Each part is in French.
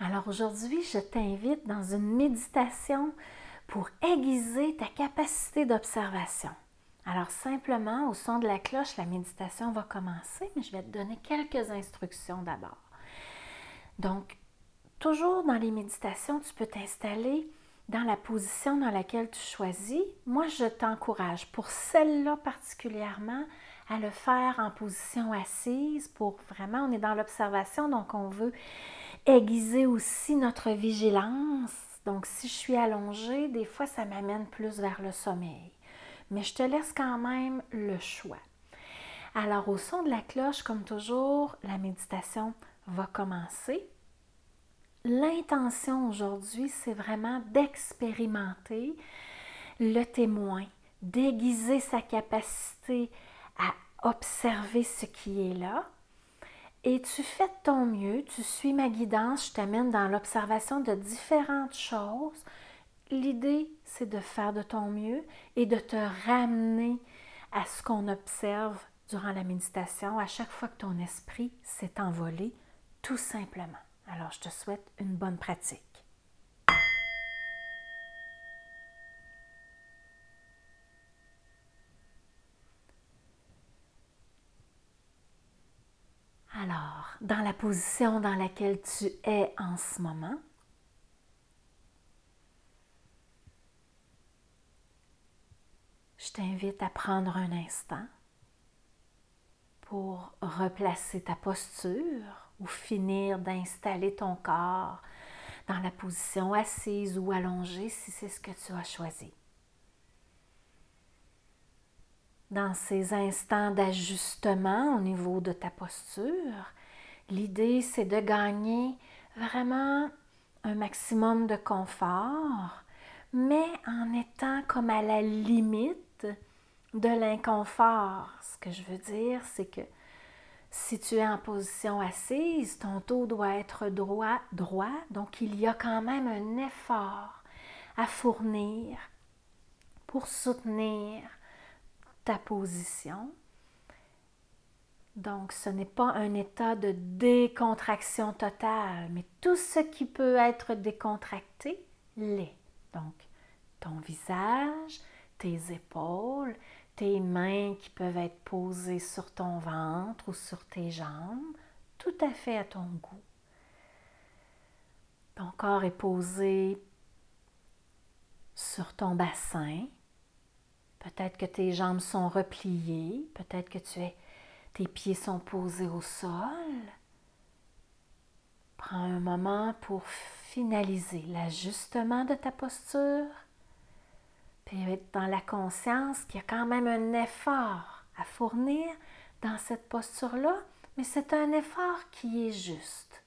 Alors aujourd'hui, je t'invite dans une méditation pour aiguiser ta capacité d'observation. Alors simplement, au son de la cloche, la méditation va commencer, mais je vais te donner quelques instructions d'abord. Donc, toujours dans les méditations, tu peux t'installer dans la position dans laquelle tu choisis. Moi, je t'encourage, pour celle-là particulièrement, à le faire en position assise pour vraiment, on est dans l'observation, donc on veut aiguiser aussi notre vigilance. Donc, si je suis allongée, des fois, ça m'amène plus vers le sommeil. Mais je te laisse quand même le choix. Alors, au son de la cloche, comme toujours, la méditation va commencer. L'intention aujourd'hui, c'est vraiment d'expérimenter le témoin, d'aiguiser sa capacité à observer ce qui est là, et tu fais de ton mieux, tu suis ma guidance, je t'amène dans l'observation de différentes choses. L'idée, c'est de faire de ton mieux et de te ramener à ce qu'on observe durant la méditation à chaque fois que ton esprit s'est envolé, tout simplement. Alors, je te souhaite une bonne pratique. Alors, dans la position dans laquelle tu es en ce moment, je t'invite à prendre un instant pour replacer ta posture ou finir d'installer ton corps dans la position assise ou allongée si c'est ce que tu as choisi. dans ces instants d'ajustement au niveau de ta posture, l'idée c'est de gagner vraiment un maximum de confort, mais en étant comme à la limite de l'inconfort. Ce que je veux dire, c'est que si tu es en position assise, ton dos doit être droit, droit, donc il y a quand même un effort à fournir pour soutenir position. Donc, ce n'est pas un état de décontraction totale, mais tout ce qui peut être décontracté l'est. Donc, ton visage, tes épaules, tes mains qui peuvent être posées sur ton ventre ou sur tes jambes, tout à fait à ton goût. Ton corps est posé sur ton bassin, Peut-être que tes jambes sont repliées, peut-être que tu es, tes pieds sont posés au sol. Prends un moment pour finaliser l'ajustement de ta posture, puis être dans la conscience qu'il y a quand même un effort à fournir dans cette posture-là, mais c'est un effort qui est juste.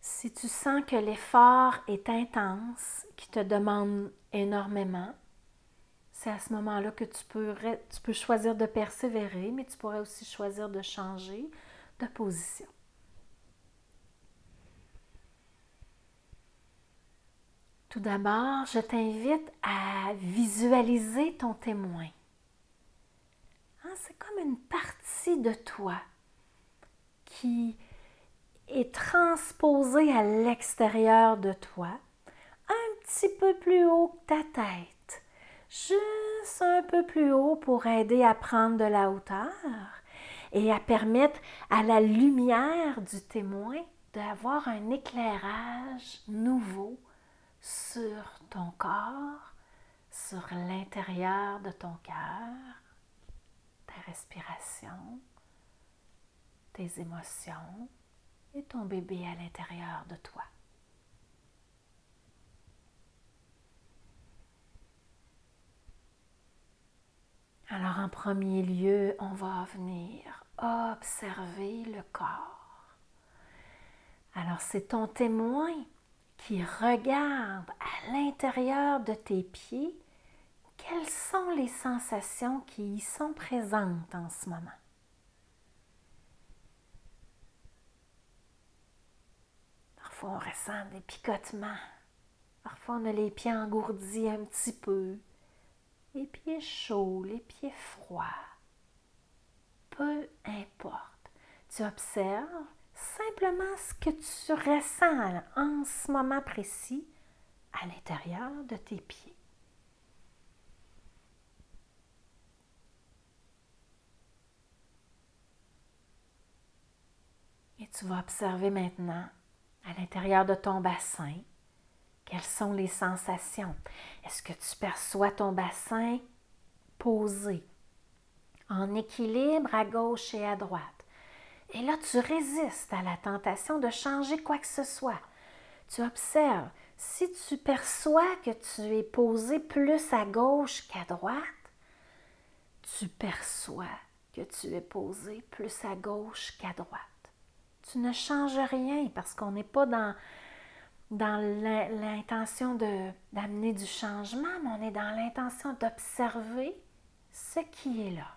Si tu sens que l'effort est intense, qui te demande énormément, c'est à ce moment-là que tu peux, choisir de persévérer, mais tu pourrais aussi choisir de changer de position. Tout d'abord, je t'invite à visualiser ton témoin. Hein, c'est comme une partie de toi qui est transposée à l'extérieur de toi, un petit peu plus haut que ta tête, juste un peu plus haut pour aider à prendre de la hauteur et à permettre à la lumière du témoin d'avoir un éclairage nouveau sur ton corps, sur l'intérieur de ton cœur, ta respiration, tes émotions et ton bébé à l'intérieur de toi. Alors en premier lieu, on va venir observer le corps. Alors c'est ton témoin qui regarde à l'intérieur de tes pieds quelles sont les sensations qui y sont présentes en ce moment? Parfois on ressent des picotements, parfois on a les pieds engourdis un petit peu, les pieds chauds, les pieds froids. Peu importe. Tu observes simplement ce que tu ressens en ce moment précis à l'intérieur de tes pieds. Et tu vas observer maintenant à l'intérieur de ton bassin quelles sont les sensations? Est-ce que tu perçois ton bassin posé, en équilibre à gauche et à droite? Et là, tu résistes à la tentation de changer quoi que ce soit. Tu observes. Si tu perçois que tu es posé plus à gauche qu'à droite, tu perçois que tu es posé plus à gauche qu'à droite. Tu ne changes rien parce qu'on n'est pas dans, dans l'intention d'amener du changement, mais on est dans l'intention d'observer ce qui est là.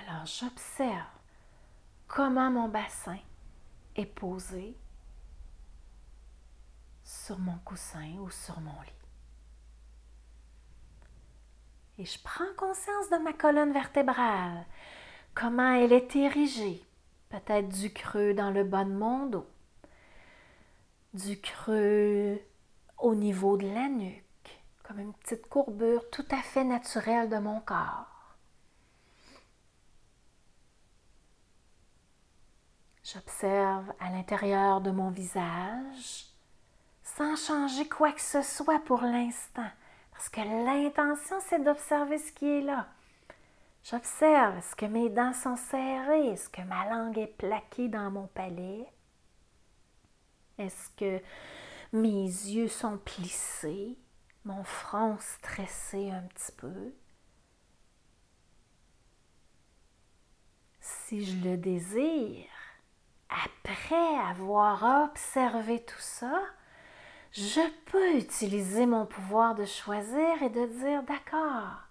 Alors j'observe comment mon bassin est posé sur mon coussin ou sur mon lit. Et je prends conscience de ma colonne vertébrale, comment elle est érigée, peut-être du creux dans le bas de mon dos, du creux au niveau de la nuque, comme une petite courbure tout à fait naturelle de mon corps. J'observe à l'intérieur de mon visage sans changer quoi que ce soit pour l'instant, parce que l'intention, c'est d'observer ce qui est là. J'observe, est-ce que mes dents sont serrées? Est-ce que ma langue est plaquée dans mon palais? Est-ce que mes yeux sont plissés? Mon front stressé un petit peu? Si je le désire, après avoir observé tout ça, je peux utiliser mon pouvoir de choisir et de dire d'accord.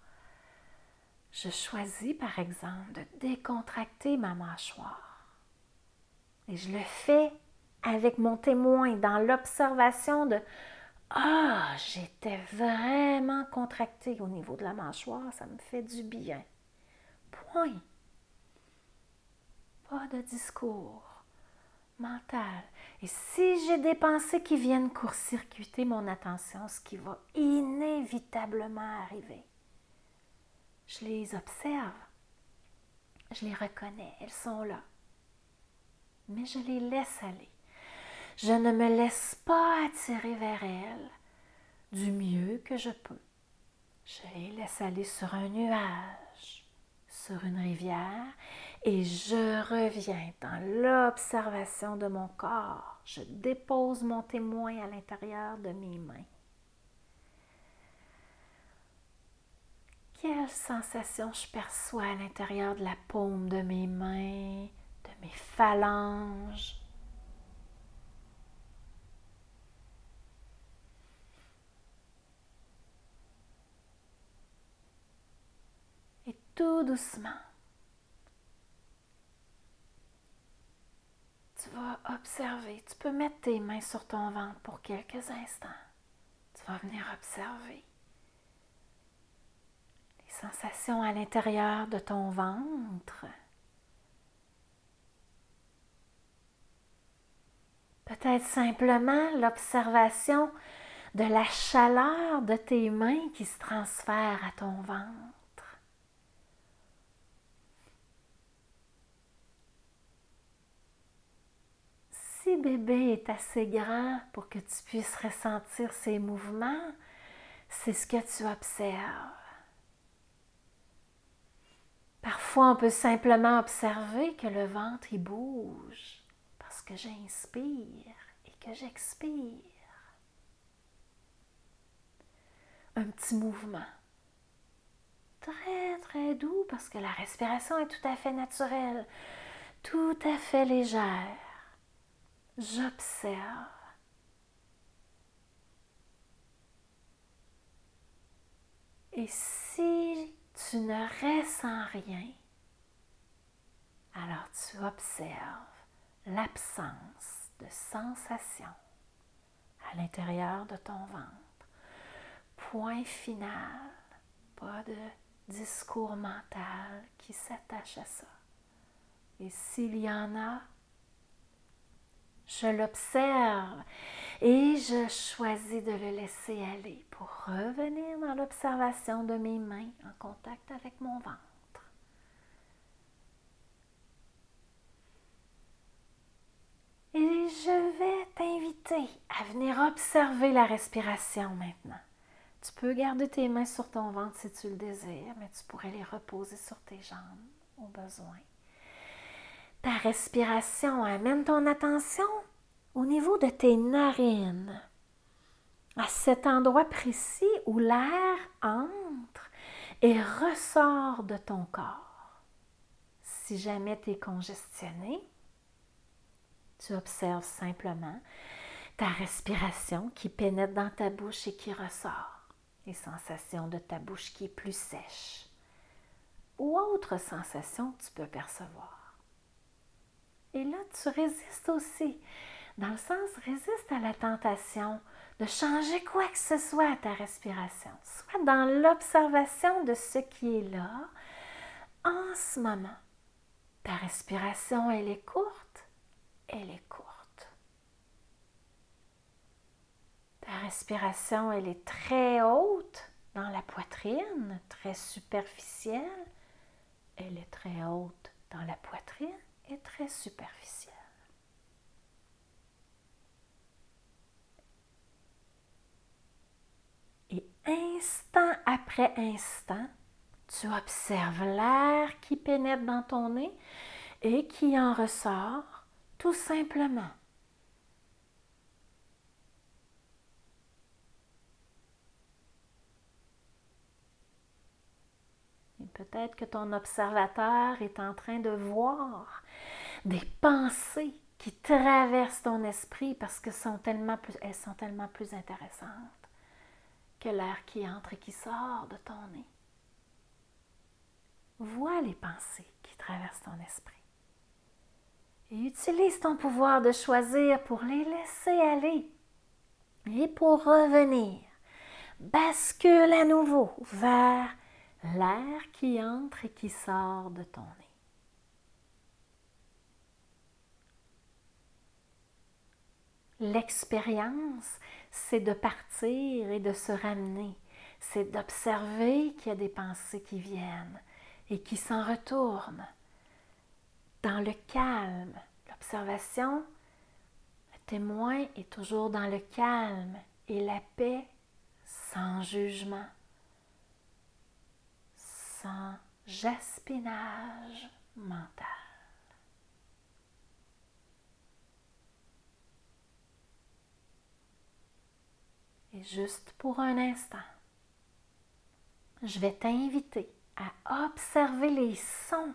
Je choisis par exemple de décontracter ma mâchoire. Et je le fais avec mon témoin dans l'observation de Ah, j'étais vraiment contractée au niveau de la mâchoire, ça me fait du bien. Point. Pas de discours mental. Et si j'ai des pensées qui viennent court-circuiter mon attention, ce qui va inévitablement arriver, je les observe, je les reconnais, elles sont là. Mais je les laisse aller. Je ne me laisse pas attirer vers elles du mieux que je peux. Je les laisse aller sur un nuage, sur une rivière, et je reviens dans l'observation de mon corps. Je dépose mon témoin à l'intérieur de mes mains. Quelle sensation je perçois à l'intérieur de la paume de mes mains, de mes phalanges. Tout doucement, tu vas observer. Tu peux mettre tes mains sur ton ventre pour quelques instants. Tu vas venir observer les sensations à l'intérieur de ton ventre. Peut-être simplement l'observation de la chaleur de tes mains qui se transfère à ton ventre. Si bébé est assez grand pour que tu puisses ressentir ses mouvements, c'est ce que tu observes. Parfois, on peut simplement observer que le ventre y bouge parce que j'inspire et que j'expire. Un petit mouvement. Très, très doux parce que la respiration est tout à fait naturelle, tout à fait légère j'observe. Et si tu ne ressens rien, alors tu observes l'absence de sensation à l'intérieur de ton ventre. Point final, pas de discours mental qui s'attache à ça. Et s'il y en a, je l'observe et je choisis de le laisser aller pour revenir dans l'observation de mes mains en contact avec mon ventre. Et je vais t'inviter à venir observer la respiration maintenant. Tu peux garder tes mains sur ton ventre si tu le désires, mais tu pourrais les reposer sur tes jambes au besoin. Ta respiration amène ton attention au niveau de tes narines, à cet endroit précis où l'air entre et ressort de ton corps. Si jamais tu es congestionné, tu observes simplement ta respiration qui pénètre dans ta bouche et qui ressort. Les sensations de ta bouche qui est plus sèche. Ou autre sensation que tu peux percevoir. Et là, tu résistes aussi. Dans le sens, résiste à la tentation de changer quoi que ce soit à ta respiration. Soit dans l'observation de ce qui est là en ce moment. Ta respiration, elle est courte elle est courte. Ta respiration, elle est très haute dans la poitrine, très superficielle. Elle est très haute dans la poitrine et très superficielle. Et instant après instant, tu observes l'air qui pénètre dans ton nez et qui en ressort tout simplement. Peut-être que ton observateur est en train de voir des pensées qui traversent ton esprit parce que sont tellement plus, elles sont tellement plus intéressantes que l'air qui entre et qui sort de ton nez. Vois les pensées qui traversent ton esprit. Et utilise ton pouvoir de choisir pour les laisser aller. Et pour revenir, bascule à nouveau vers l'air qui entre et qui sort de ton nez. L'expérience, c'est de partir et de se ramener. C'est d'observer qu'il y a des pensées qui viennent et qui s'en retournent dans le calme. L'observation, le témoin est toujours dans le calme et la paix sans jugement, jaspinage mental. Et juste pour un instant, je vais t'inviter à observer les sons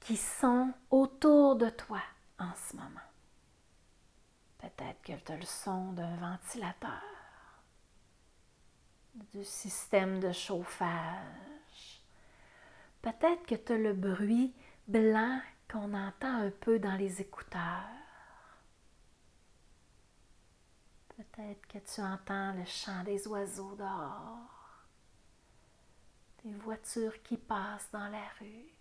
qui sont autour de toi en ce moment. Peut-être que tu as le son d'un ventilateur, du système de chauffage. Peut-être que tu as le bruit blanc qu'on entend un peu dans les écouteurs. Peut-être que tu entends le chant des oiseaux dehors, des voitures qui passent dans la rue.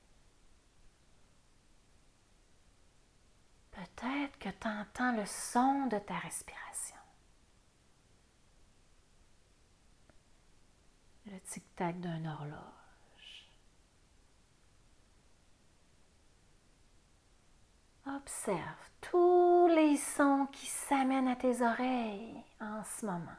Peut-être que tu entends le son de ta respiration. Le tic-tac d'un horloge. Observe tous les sons qui s'amènent à tes oreilles en ce moment.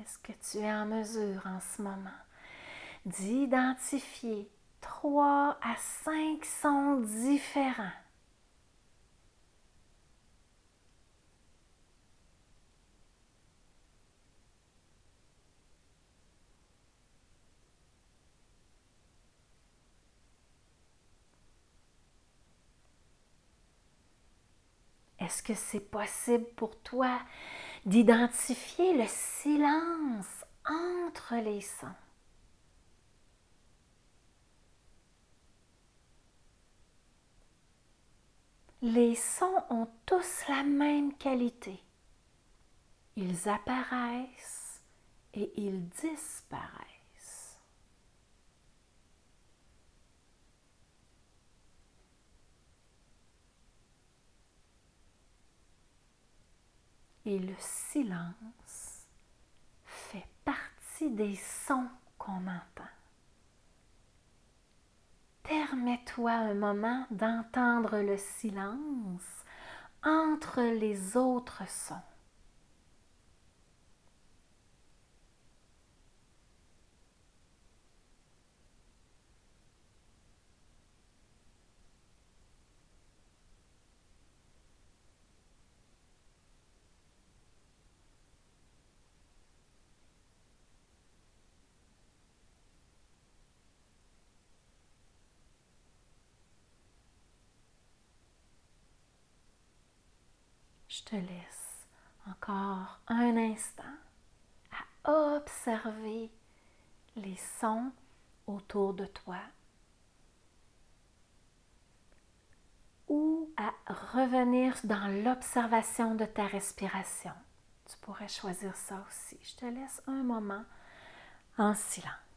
Est-ce que tu es en mesure en ce moment d'identifier trois à cinq sons différents Est-ce que c'est possible pour toi d'identifier le silence entre les sons? Les sons ont tous la même qualité. Ils apparaissent et ils disparaissent. Et le silence fait partie des sons qu'on entend. Permets-toi un moment d'entendre le silence entre les autres sons. Je te laisse encore un instant à observer les sons autour de toi ou à revenir dans l'observation de ta respiration. Tu pourrais choisir ça aussi. Je te laisse un moment en silence.